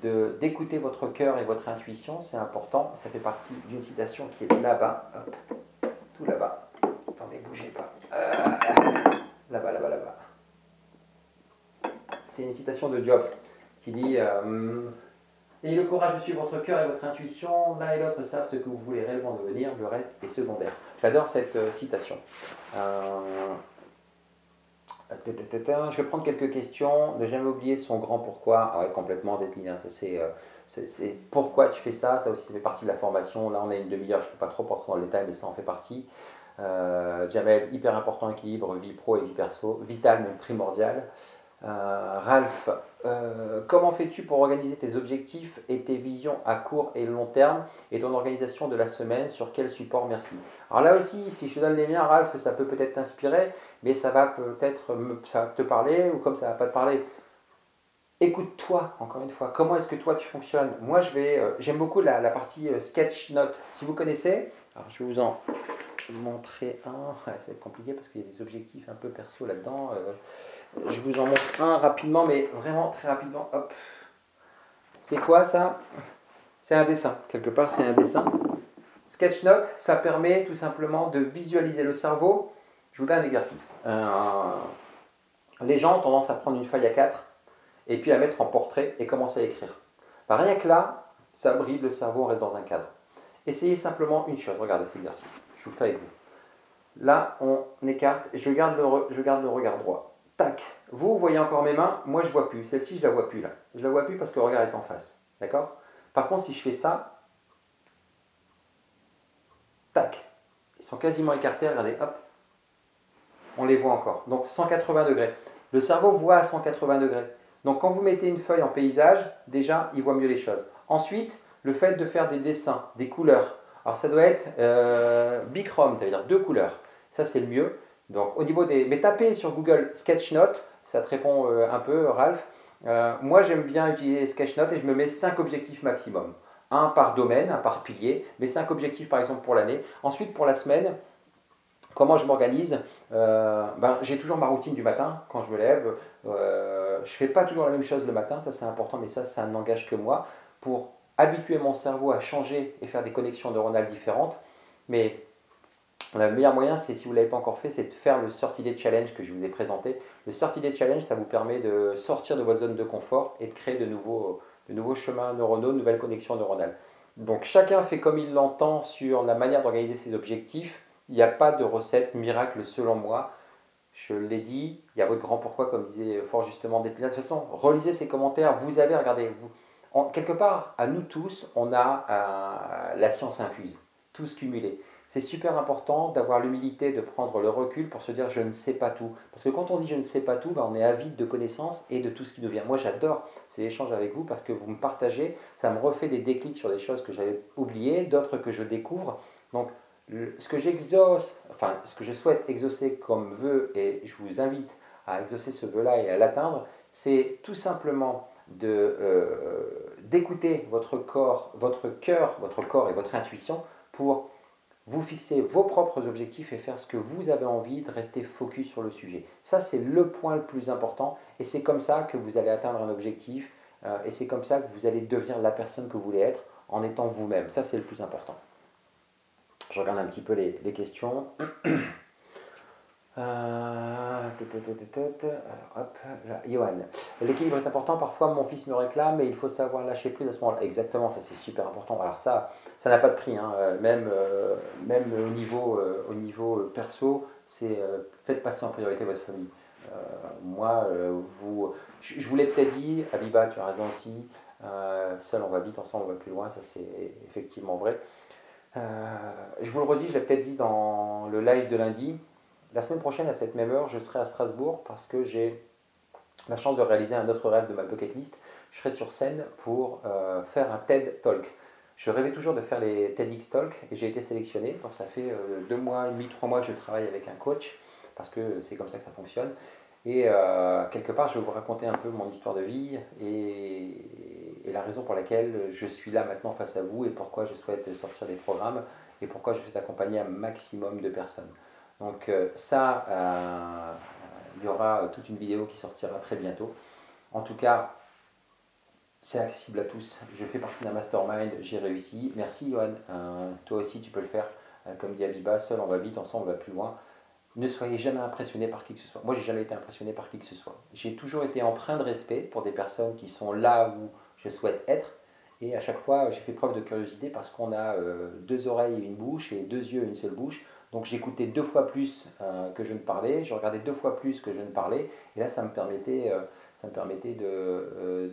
d'écouter votre cœur et votre intuition, c'est important. Ça fait partie d'une citation qui est là-bas, tout là-bas. Attendez, bougez pas. Euh, là-bas, là-bas, là-bas. C'est une citation de Jobs qui dit euh, Ayez le courage de suivre votre cœur et votre intuition. L'un et l'autre savent ce que vous voulez réellement devenir, le reste est secondaire. J'adore cette euh, citation. Je vais prendre quelques questions. Ne jamais oublier son grand pourquoi. Ah complètement décliné. Ça, euh, c'est, pourquoi tu fais ça. Ça aussi, ça fait partie de la formation. Là, on a une demi-heure. Je ne peux pas trop rentrer dans le détail, mais ça en fait partie. Euh, Jamel, hyper important équilibre vie pro et vie perso. Vital, même primordial. Euh, Ralph, euh, comment fais-tu pour organiser tes objectifs et tes visions à court et long terme et ton organisation de la semaine? Sur quel support? Merci. Alors là aussi, si je te donne les miens, Ralph, ça peut peut-être t'inspirer, mais ça va peut-être te parler ou comme ça va pas te parler. écoute-toi, encore une fois. Comment est-ce que toi tu fonctionnes? Moi, je euh, j'aime beaucoup la, partie euh, sketch note. Si vous connaissez, alors je vous en montrer un. ça va être compliqué parce qu'il y a des objectifs un peu perso là-dedans. Euh, je vous en montre un rapidement, mais vraiment très rapidement. Hop. C'est quoi ça? C'est un dessin. Quelque part, c'est un dessin. Sketch note, ça permet tout simplement de visualiser le cerveau. Je vous donne un exercice. les gens ont tendance à prendre une feuille à 4 et puis à mettre en portrait et commencer à écrire. Rien que là, ça brille le cerveau, on reste dans un cadre. Essayez simplement une chose, regardez cet exercice, je vous le fais avec vous. Là, on écarte, je garde le, je garde le regard droit. Tac, vous, voyez encore mes mains, moi je vois plus. Celle-ci, je la vois plus là. Je la vois plus parce que le regard est en face. D'accord? Par contre, si je fais ça, tac, ils sont quasiment écartés, regardez, hop, on les voit encore. Donc 180 degrés. Le cerveau voit à 180 degrés. Donc quand vous mettez une feuille en paysage, déjà, il voit mieux les choses. Ensuite, le fait de faire des dessins, des couleurs. Alors ça doit être euh, bichrome, c'est-à-dire deux couleurs. Ça, c'est le mieux. Donc au niveau des... Mais tapez sur Google Sketchnote, ça te répond euh, un peu, Ralph. Euh, moi, j'aime bien utiliser Sketchnote et je me mets cinq objectifs maximum. Un par domaine, un par pilier, mais cinq objectifs par exemple pour l'année. Ensuite, pour la semaine, Comment je m'organise? Euh, ben, J'ai toujours ma routine du matin quand je me lève. Je ne fais pas toujours la même chose le matin, ça c'est important, mais ça, ça n'engage que moi. Pour habituer mon cerveau à changer et faire des connexions neuronales différentes. Mais le meilleur moyen, c'est si vous ne l'avez pas encore fait, c'est de faire le 30 Day Challenge que je vous ai présenté. Le 30 Day Challenge, ça vous permet de sortir de votre zone de confort et de créer de nouveaux, de nouveaux chemins neuronaux, de nouvelles connexions neuronales. Donc chacun fait comme il l'entend sur la manière d'organiser ses objectifs. Il n'y a pas de recette miracle selon moi. Je l'ai dit, il y a votre grand pourquoi, comme disait fort justement Dételina. De toute façon, relisez ces commentaires. Vous avez, regardez, vous, quelque part, à nous tous, on a euh, la science infuse, tous cumulés. C'est super important d'avoir l'humilité de prendre le recul pour se dire je ne sais pas tout. Parce que quand on dit je ne sais pas tout, ben, on est avide de connaissances et de tout ce qui nous vient. Moi j'adore ces échanges avec vous parce que vous me partagez, ça me refait des déclics sur des choses que j'avais oubliées, d'autres que je découvre. Donc ce que j'exauce, enfin ce que je souhaite exaucer comme vœu, et je vous invite à exaucer ce vœu-là et à l'atteindre, c'est tout simplement euh, d'écouter votre corps, votre cœur, votre corps et votre intuition pour vous fixer vos propres objectifs et faire ce que vous avez envie de rester focus sur le sujet. Ça, c'est le point le plus important et c'est comme ça que vous allez atteindre un objectif euh, et c'est comme ça que vous allez devenir la personne que vous voulez être en étant vous-même. Ça, c'est le plus important. Je regarde un petit peu les, questions. Euh, alors, Johan. L'équilibre est important. Parfois, mon fils me réclame, mais il faut savoir lâcher prise à ce moment-là. Exactement, ça c'est super important. Alors ça, ça n'a pas de prix. Hein. Euh, même, euh, même au niveau, au niveau perso, c'est faites passer en priorité votre famille. moi, vous, je, je vous l'ai peut-être dit, Abiba, tu as raison aussi. seul, on va vite, ensemble, on va plus loin. Ça, c'est effectivement vrai. Je vous le redis, je l'ai peut-être dit dans le live de lundi. La semaine prochaine, à cette même heure, je serai à Strasbourg parce que j'ai la chance de réaliser un autre rêve de ma bucket list. Je serai sur scène pour euh, faire un TED Talk. Je rêvais toujours de faire les TEDx Talk et j'ai été sélectionné. Donc ça fait euh, deux mois demi, trois mois que je travaille avec un coach parce que c'est comme ça que ça fonctionne. Et quelque part, je vais vous raconter un peu mon histoire de vie et la raison pour laquelle je suis là maintenant face à vous et pourquoi je souhaite sortir des programmes et pourquoi je souhaite accompagner un maximum de personnes. Donc euh, ça, euh, il y aura toute une vidéo qui sortira très bientôt. En tout cas, c'est accessible à tous. Je fais partie d'un mastermind, j'ai réussi. Merci Johan, euh, toi aussi tu peux le faire. comme dit Abiba, seul on va vite, ensemble on va plus loin. Ne soyez jamais impressionné par qui que ce soit. Moi, j'ai jamais été impressionné par qui que ce soit. J'ai toujours été empreint de respect pour des personnes qui sont là où je souhaite être. Et à chaque fois, j'ai fait preuve de curiosité parce qu'on a euh, deux oreilles et une bouche, et deux yeux et une seule bouche. Donc j'écoutais deux fois plus euh, que je ne parlais, je regardais deux fois plus que je ne parlais, et là ça me permettait, euh, ça me permettait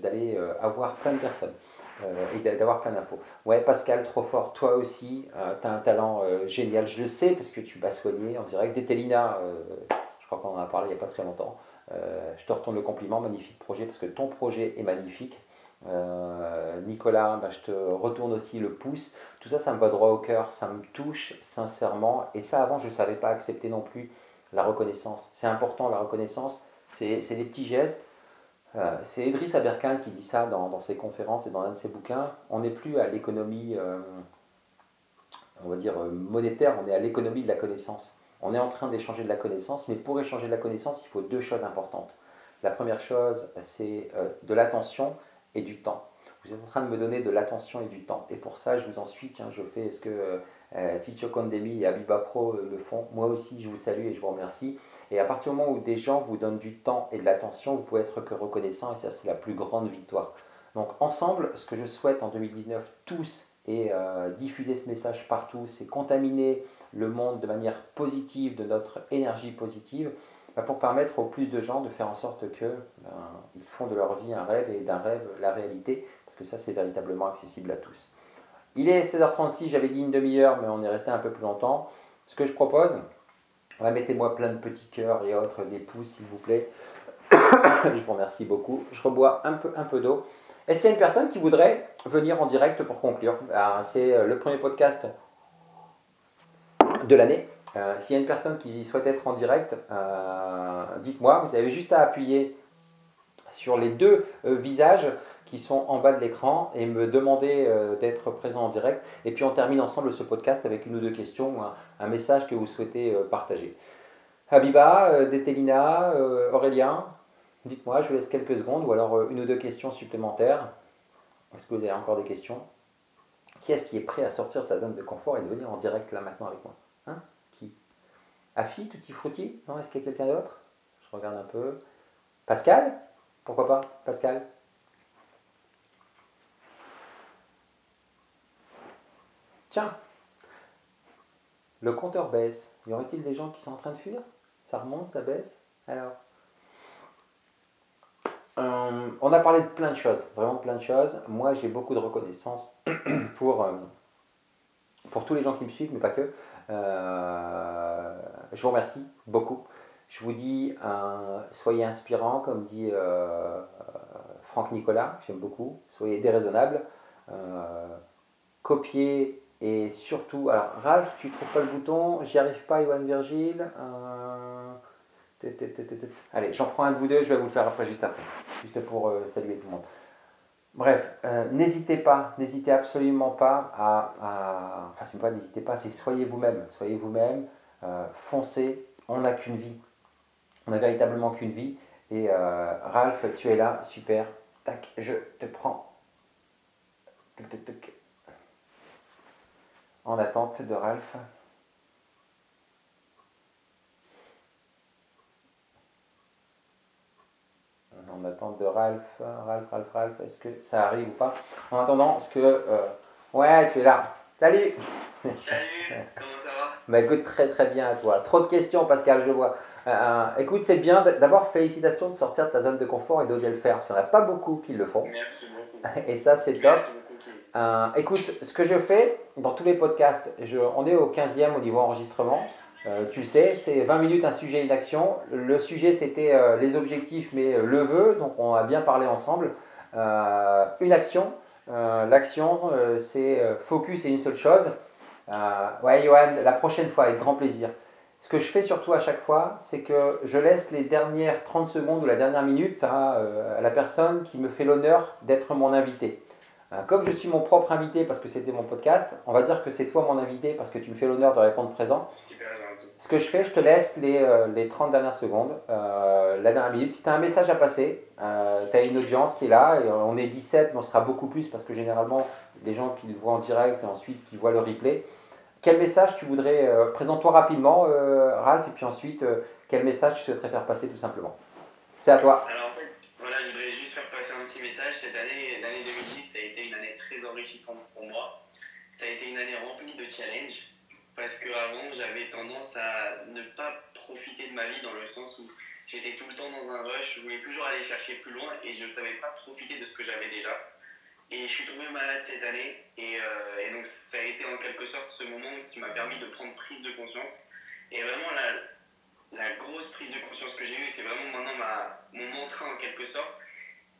d'aller avoir plein de personnes et d'avoir plein d'infos. Ouais, Pascal, trop fort, toi aussi, tu as un talent génial, je le sais parce que tu basconnier en direct. Dételina, je crois qu'on en a parlé il n'y a pas très longtemps. je te retourne le compliment, magnifique projet parce que ton projet est magnifique. Euh, Nicolas, bah, je te retourne aussi le pouce. Tout ça, ça me va droit au cœur, ça me touche sincèrement. Et ça, avant, je ne savais pas accepter non plus la reconnaissance. C'est important, la reconnaissance. C'est des petits gestes. Euh, c'est Idriss Aberkan qui dit ça dans, ses conférences et dans un de ses bouquins. On n'est plus à l'économie, euh, on va dire, monétaire, on est à l'économie de la connaissance. On est en train d'échanger de la connaissance, mais pour échanger de la connaissance, il faut deux choses importantes. La première chose, c'est de l'attention et du temps. Vous êtes en train de me donner de l'attention et du temps. Et pour ça, je vous en suis. Tiens, je fais ce que euh, Ticho Kondemi et Abiba Pro euh, le font. Moi aussi, je vous salue et je vous remercie. Et à partir du moment où des gens vous donnent du temps et de l'attention, vous pouvez être que reconnaissant. Et ça, c'est la plus grande victoire. Donc, ensemble, ce que je souhaite en 2019, tous, et euh, diffuser ce message partout, c'est contaminer le monde de manière positive, de notre énergie positive. Bah, pour permettre au plus de gens de faire en sorte que ben, ils font de leur vie un rêve et d'un rêve la réalité, parce que ça c'est véritablement accessible à tous. Il est 16h36, j'avais dit une demi-heure, mais on est resté un peu plus longtemps. Ce que je propose, mettez-moi plein de petits cœurs et autres, des pouces s'il vous plaît. je vous remercie beaucoup. Je rebois un peu, un peu d'eau. Est-ce qu'il y a une personne qui voudrait venir en direct pour conclure? Ben, C'est euh, le premier podcast de l'année. Euh, s'il y a une personne qui souhaite être en direct, euh, dites-moi. Vous avez juste à appuyer sur les deux euh, visages qui sont en bas de l'écran et me demander d'être présent en direct. Et puis on termine ensemble ce podcast avec une ou deux questions ou un, message que vous souhaitez partager. Habiba, Dételina, Aurélien, dites-moi, je vous laisse quelques secondes ou alors une ou deux questions supplémentaires. Est-ce que vous avez encore des questions? Qui est-ce qui est prêt à sortir de sa zone de confort et de venir en direct là maintenant avec moi? Hein? Afi, Tutti Frutti Non, est-ce qu'il y a quelqu'un d'autre? Je regarde un peu. Pascal? Pourquoi pas Pascal? Tiens, le compteur baisse. Y aurait-il des gens qui sont en train de fuir? Ça remonte, ça baisse? Alors? Euh, On a parlé de plein de choses, vraiment plein de choses. Moi, j'ai beaucoup de reconnaissance pour, euh, pour tous les gens qui me suivent, mais pas que. Euh, je vous remercie beaucoup. Je vous dis, euh, soyez inspirants, comme dit euh, Franck Nicolas, j'aime beaucoup. Soyez déraisonnables. copiez et surtout, alors Ralph, tu trouves pas le bouton, j'y arrive pas, Iwan Virgile. Allez, j'en prends un de vous deux, je vais vous le faire après, juste après, juste pour saluer tout le monde. Bref, euh, n'hésitez pas, n'hésitez absolument pas à, enfin c'est pas n'hésitez pas, c'est soyez vous-même, soyez vous-même, euh, foncez, on n'a qu'une vie, on n'a véritablement qu'une vie. Et euh, Ralph, tu es là, super, tac, je te prends, en attente de Ralph. En attente de Ralph, Ralph, Ralph, Ralph, est-ce que ça arrive ou pas En attendant, est-ce que... Euh, ouais, tu es là. Salut Salut, comment ça va? Bah, Écoute, très très bien à toi. Trop de questions, Pascal, je vois. Euh, euh, écoute, c'est bien. D'abord, félicitations de sortir de ta zone de confort et d'oser le faire. Parce qu'il n'y en a pas beaucoup qui le font. Merci beaucoup. Et ça, c'est top. écoute, ce que je fais dans tous les podcasts, je, on est au 15e au niveau enregistrement. Euh, tu sais, c'est 20 minutes un sujet, une action. Le sujet, c'était euh, les objectifs, mais euh, le vœu, donc on a bien parlé ensemble. une action, l'action, c'est focus et une seule chose. ouais, Johan, la prochaine fois, avec grand plaisir. Ce que je fais surtout à chaque fois, c'est que je laisse les dernières 30 secondes ou la dernière minute à la personne qui me fait l'honneur d'être mon invité. Comme je suis mon propre invité parce que c'était mon podcast, on va dire que c'est toi mon invité parce que tu me fais l'honneur de répondre présent. Ce que je fais, je te laisse les, euh, les 30 dernières secondes, euh, la dernière minute. Si tu as un message à passer, euh, tu as une audience qui est là, et on est 17, mais on sera beaucoup plus parce que généralement, les gens qui le voient en direct et ensuite qui voient le replay. Quel message tu voudrais, présente-toi rapidement, Ralph, et puis ensuite, quel message tu souhaiterais faire passer tout simplement? C'est à toi. Alors en fait, voilà, je voudrais juste faire passer un petit message. Cette année, l'année 2018, ça a été une année très enrichissante pour moi. Ça a été une année remplie de challenges parce qu'avant j'avais tendance à ne pas profiter de ma vie dans le sens où j'étais tout le temps dans un rush, je voulais toujours aller chercher plus loin et je ne savais pas profiter de ce que j'avais déjà. Et je suis tombé malade cette année et, euh, et, donc ça a été en quelque sorte ce moment qui m'a permis de prendre prise de conscience. Et vraiment la, grosse prise de conscience que j'ai eue, c'est vraiment maintenant ma, mon mantra en quelque sorte,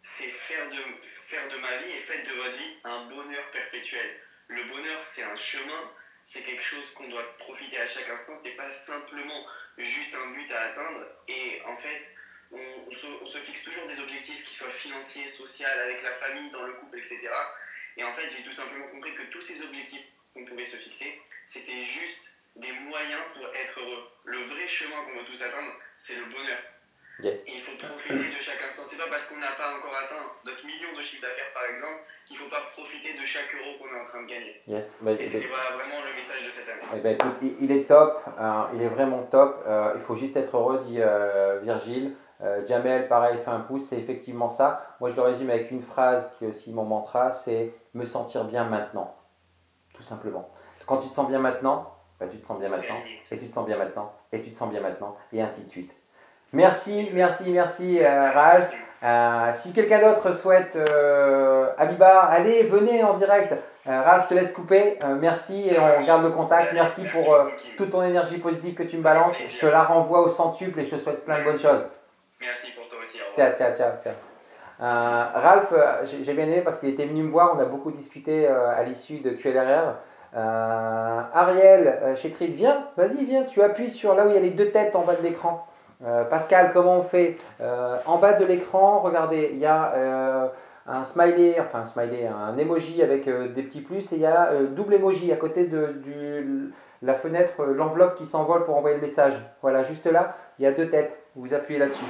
c'est faire de, faire de ma vie et faites de votre vie un bonheur perpétuel. Le bonheur c'est un chemin, c'est quelque chose qu'on doit profiter à chaque instant. C'est pas simplement juste un but à atteindre. Et en fait, on, se, fixe toujours des objectifs qui soient financiers, sociaux, avec la famille, dans le couple, etc. Et en fait, j'ai tout simplement compris que tous ces objectifs qu'on pouvait se fixer, c'était juste des moyens pour être heureux. Le vrai chemin qu'on veut tous atteindre, c'est le bonheur. Et il faut profiter de chaque instant. C'est pas parce qu'on n'a pas encore atteint notre million de chiffre d'affaires, par exemple, qu'il ne faut pas profiter de chaque euro qu'on est en train de gagner. Yes. Bah, et c'était vraiment le message de cette année. Eh ben, écoute, il est top, hein, il est vraiment top. Euh, il faut juste être heureux, dit euh, Virgile. Euh, Jamel, pareil, fait un pouce, c'est effectivement ça. Moi, je le résume avec une phrase qui est aussi mon mantra, c'est me sentir bien maintenant. Tout simplement. Quand tu te sens bien maintenant, bah, tu te sens bien maintenant, et tu te sens bien maintenant, et tu te sens bien maintenant, et ainsi de suite. Merci, merci, merci euh, Ralph. Euh, si quelqu'un d'autre souhaite euh, Abiba, allez, venez en direct. Ralph, je te laisse couper. merci et on garde le contact. Merci pour toute ton énergie positive que tu me balances. Je te la renvoie au centuple et je te souhaite plein de bonnes choses. Merci pour toi aussi. Tiens, tiens, tiens, tiens. Ralph, j'ai bien aimé parce qu'il était venu me voir. On a beaucoup discuté à l'issue de QLRR. Ariel, chez Trid, viens, vas-y, viens. Tu appuies sur là où il y a les deux têtes en bas de l'écran. Euh, Pascal, comment on fait euh, En bas de l'écran, regardez, il y a euh, un smiley, enfin un smiley, un emoji avec des petits plus et il y a double emoji à côté de la fenêtre, l'enveloppe qui s'envole pour envoyer le message. Voilà, juste là, il y a deux têtes. Vous appuyez là-dessus.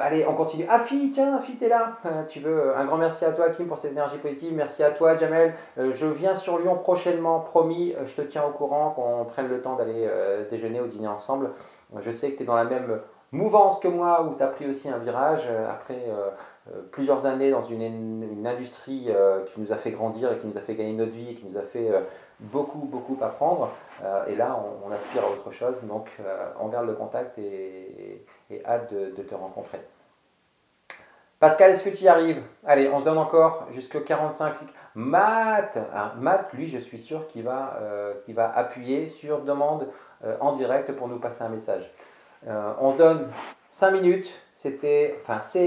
Allez, on continue. Afi, tiens, Afi, t'es là. tu veux un grand merci à toi, Kim, pour cette énergie positive. Merci à toi, Jamel. je viens sur Lyon prochainement, promis. je te tiens au courant qu'on prenne le temps d'aller déjeuner ou dîner ensemble. Je sais que tu es dans la même mouvance que moi où tu as pris aussi un virage euh, après euh, euh, plusieurs années dans une, une industrie qui nous a fait grandir et qui nous a fait gagner notre vie et qui nous a fait beaucoup, beaucoup apprendre. et là, on, aspire à autre chose. Donc, on garde le contact et, hâte de, te rencontrer. Pascal, est-ce que tu y arrives? Allez, on se donne encore jusqu'à 45. Matt, ah, Matt, lui, je suis sûr qu'il va, va appuyer sur demande euh, en direct pour nous passer un message. Euh, on se donne 5 minutes. C'est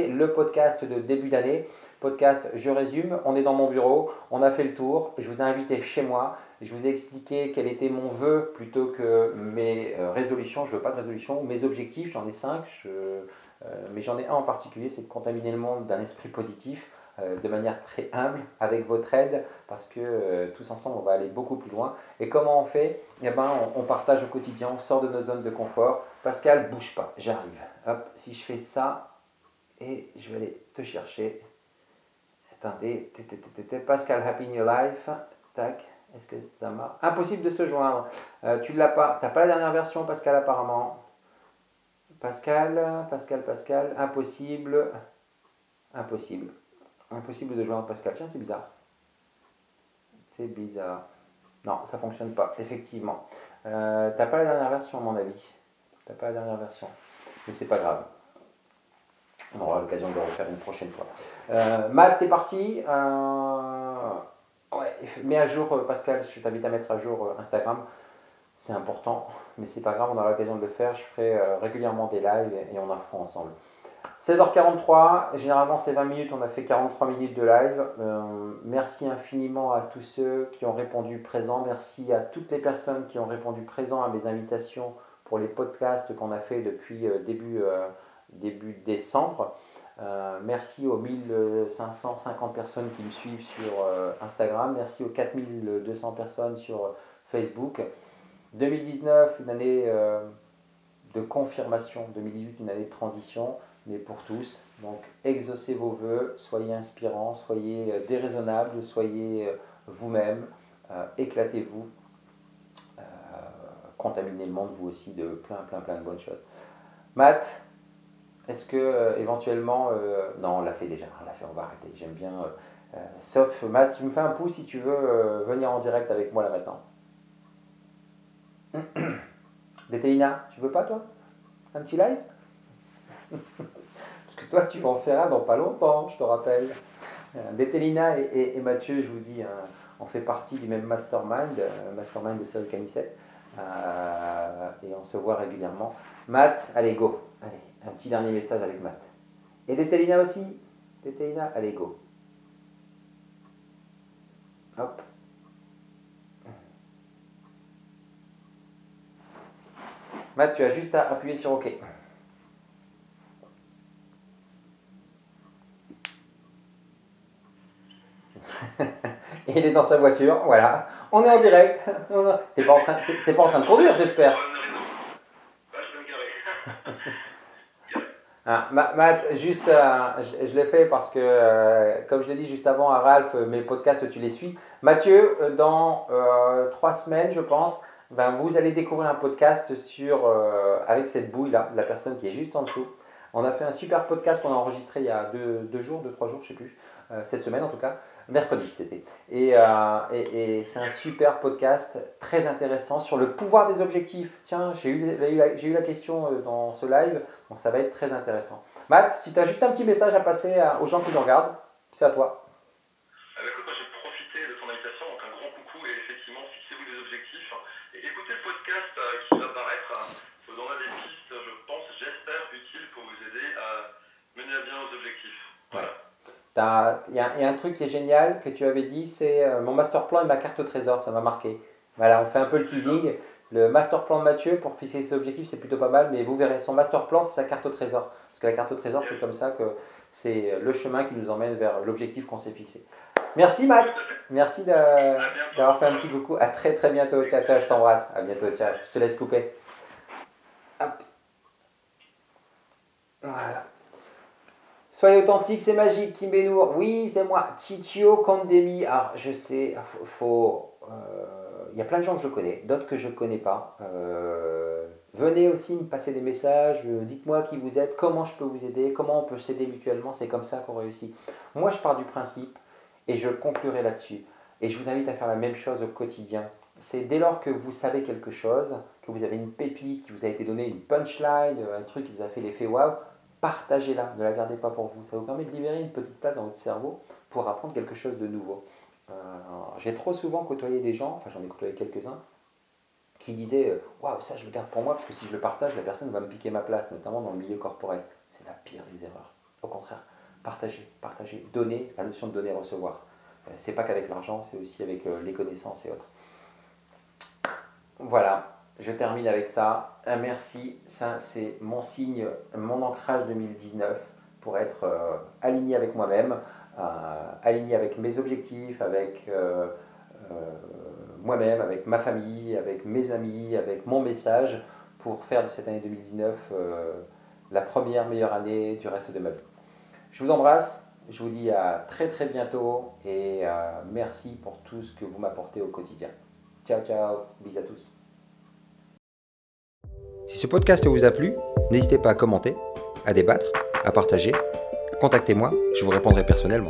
le podcast de début d'année. Podcast, je résume. On est dans mon bureau. On a fait le tour. Je vous ai invité chez moi. Je vous ai expliqué quel était mon vœu plutôt que mes euh, résolutions. Je veux pas de résolution. Mes objectifs, j'en ai 5. mais j'en ai un en particulier, c'est de contaminer le monde d'un esprit positif euh, de manière très humble avec votre aide parce que euh, tous ensemble on va aller beaucoup plus loin. Et comment on fait? Eh ben, on, partage au quotidien, on sort de nos zones de confort. Pascal, bouge pas, j'arrive. Hop, si je fais ça et je vais aller te chercher. Attendez, Pascal Happy New Life. Tac, est-ce que ça marche? Impossible de se joindre. Euh, tu l'as pas. T'as pas la dernière version, Pascal, apparemment. Pascal, Pascal, Pascal, impossible. Impossible. Impossible de joindre Pascal. Tiens, c'est bizarre. C'est bizarre. Non, ça fonctionne pas, effectivement. Euh, T'as pas la dernière version, à mon avis. T'as pas la dernière version. Mais c'est pas grave. On aura l'occasion de le refaire une prochaine fois. Euh, Matt, t'es parti. Euh, ouais, mets à jour, Pascal, je t'invite à mettre à jour Instagram. C'est important, mais c'est pas grave, on aura l'occasion de le faire. Je ferai régulièrement des lives et on en fera ensemble. 16h43, généralement c'est 20 minutes, on a fait 43 minutes de live. Euh, merci infiniment à tous ceux qui ont répondu présent. Merci à toutes les personnes qui ont répondu présent à mes invitations pour les podcasts qu'on a fait depuis euh, début, euh, début décembre. merci aux 1550 personnes qui me suivent sur Instagram. Merci aux 4200 personnes sur Facebook. 2019, une année de confirmation. 2018, une année de transition mais pour tous. Donc exaucez vos voeux, soyez inspirants, soyez euh, déraisonnables, soyez euh, vous-même, euh, éclatez-vous, contaminez le monde vous aussi de plein plein plein de bonnes choses. Matt, est-ce que éventuellement, non on l'a fait déjà, on l'a fait, on va arrêter, j'aime bien, sauf Matt, tu me fais un pouce si tu veux venir en direct avec moi là maintenant. Détélina, tu veux pas toi? Un petit live? Parce que toi, tu m'en feras dans pas longtemps, je te rappelle. Euh, et, Mathieu, je vous dis, hein, on fait partie du même mastermind, euh, mastermind de Cyril Canissette. Euh, et on se voit régulièrement. Matt, allez, go. Allez, un petit dernier message avec Matt. Et Détélina aussi. Détélina, allez, go. Hop. Matt, tu as juste à appuyer sur OK. Il est dans sa voiture, voilà. On est en direct. T'es pas, en train, t'es pas en train de conduire, j'espère. Ah, Matt, juste, euh, je, l'ai fait parce que, euh, comme je l'ai dit juste avant à Ralph, mes podcasts, tu les suis. Mathieu, euh, dans trois semaines, je pense, ben, vous allez découvrir un podcast sur, avec cette bouille-là, la personne qui est juste en dessous. On a fait un super podcast qu'on a enregistré il y a deux, deux jours, deux, trois jours, je sais plus, cette semaine en tout cas, mercredi c'était. Et, et, c'est un super podcast très intéressant sur le pouvoir des objectifs. Tiens, j'ai eu, eu la question dans ce live donc ça va être très intéressant. Matt, si tu as juste un petit message à passer aux gens qui nous regardent, c'est à toi. Ben, écoute, moi, j'ai profité de ton invitation, donc un grand coucou et effectivement, fixez-vous des objectifs. Et écoutez le podcast euh, qui va apparaître, vous aurez des pistes, je pense, j'espère, utiles pour vous aider à mener à bien vos objectifs. Voilà. Il y, a un truc qui est génial que tu avais dit, c'est euh, mon master plan et ma carte au trésor, ça m'a marqué. Voilà, on fait un peu le teasing. Le master plan de Mathieu, pour fixer ses objectifs, c'est plutôt pas mal, mais vous verrez, son master plan, c'est sa carte au trésor. Parce que la carte au trésor, c'est comme ça que c'est le chemin qui nous emmène vers l'objectif qu'on s'est fixé. Merci Matt, merci d'avoir fait un petit coucou. À très très bientôt. Ciao, ciao, je t'embrasse. À bientôt, ciao. Je te laisse couper. Hop. Voilà. Soyez authentique, c'est magique, Kim Benour. Oui, c'est moi. Titio Kandemi. Alors, je sais, faut. faut euh, il y a plein de gens que je connais, d'autres que je ne connais pas. Euh, venez aussi me passer des messages, euh, dites-moi qui vous êtes, comment je peux vous aider, comment on peut s'aider mutuellement, c'est comme ça qu'on réussit. Moi, je pars du principe, et je conclurai là-dessus, et je vous invite à faire la même chose au quotidien. C'est dès lors que vous savez quelque chose, que vous avez une pépite qui vous a été donnée, une punchline, un truc qui vous a fait l'effet waouh, partagez-la, ne la gardez pas pour vous. Ça vous permet de libérer une petite place dans votre cerveau pour apprendre quelque chose de nouveau. Euh, j'ai trop souvent côtoyé des gens, enfin j'en ai côtoyé quelques-uns, qui disaient euh, Waouh, ça je le garde pour moi parce que si je le partage, la personne va me piquer ma place, notamment dans le milieu corporel. C'est la pire des erreurs. Au contraire, partager, partager, donner, la notion de donner, recevoir. Euh, c'est pas qu'avec l'argent, c'est aussi avec les connaissances et autres. Voilà, je termine avec ça. Un merci, ça c'est mon signe, mon ancrage 2019 pour être aligné avec moi-même aligné avec mes objectifs, avec euh, euh, moi-même, avec ma famille, avec mes amis, avec mon message pour faire de cette année 2019 euh, la première meilleure année du reste de ma vie. Je vous embrasse, je vous dis à très très bientôt et merci pour tout ce que vous m'apportez au quotidien. Ciao ciao, bisous à tous. Si ce podcast vous a plu, n'hésitez pas à commenter, à débattre, à partager contactez-moi, je vous répondrai personnellement.